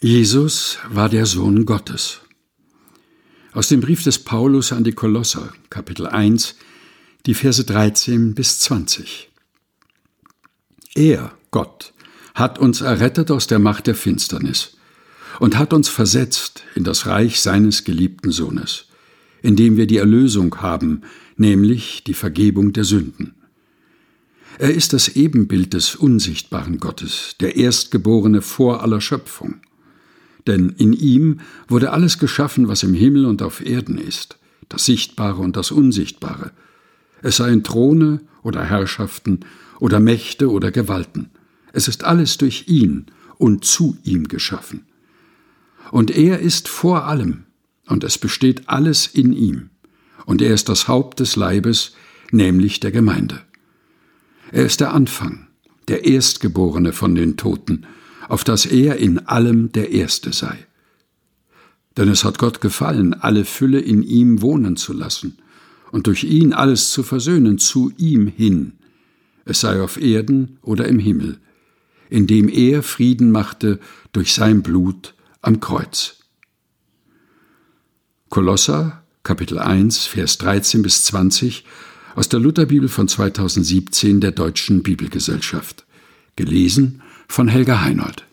Jesus war der Sohn Gottes. Aus dem Brief des Paulus an die Kolosser, Kapitel 1, die Verse 13 bis 20. Er, Gott, hat uns errettet aus der Macht der Finsternis und hat uns versetzt in das Reich seines geliebten Sohnes, in dem wir die Erlösung haben, nämlich die Vergebung der Sünden. Er ist das Ebenbild des unsichtbaren Gottes, der Erstgeborene vor aller Schöpfung denn in ihm wurde alles geschaffen, was im Himmel und auf Erden ist, das Sichtbare und das Unsichtbare, es seien Throne oder Herrschaften oder Mächte oder Gewalten. Es ist alles durch ihn und zu ihm geschaffen. Und er ist vor allem, und es besteht alles in ihm, und er ist das Haupt des Leibes, nämlich der Gemeinde. Er ist der Anfang, der Erstgeborene von den Toten, auf dass er in allem der Erste sei. Denn es hat Gott gefallen, alle Fülle in ihm wohnen zu lassen und durch ihn alles zu versöhnen zu ihm hin, es sei auf Erden oder im Himmel, indem er Frieden machte durch sein Blut am Kreuz. Kolosser, Kapitel 1, Vers 13 bis 20 aus der Lutherbibel von 2017 der Deutschen Bibelgesellschaft. Gelesen von Helga Heinold.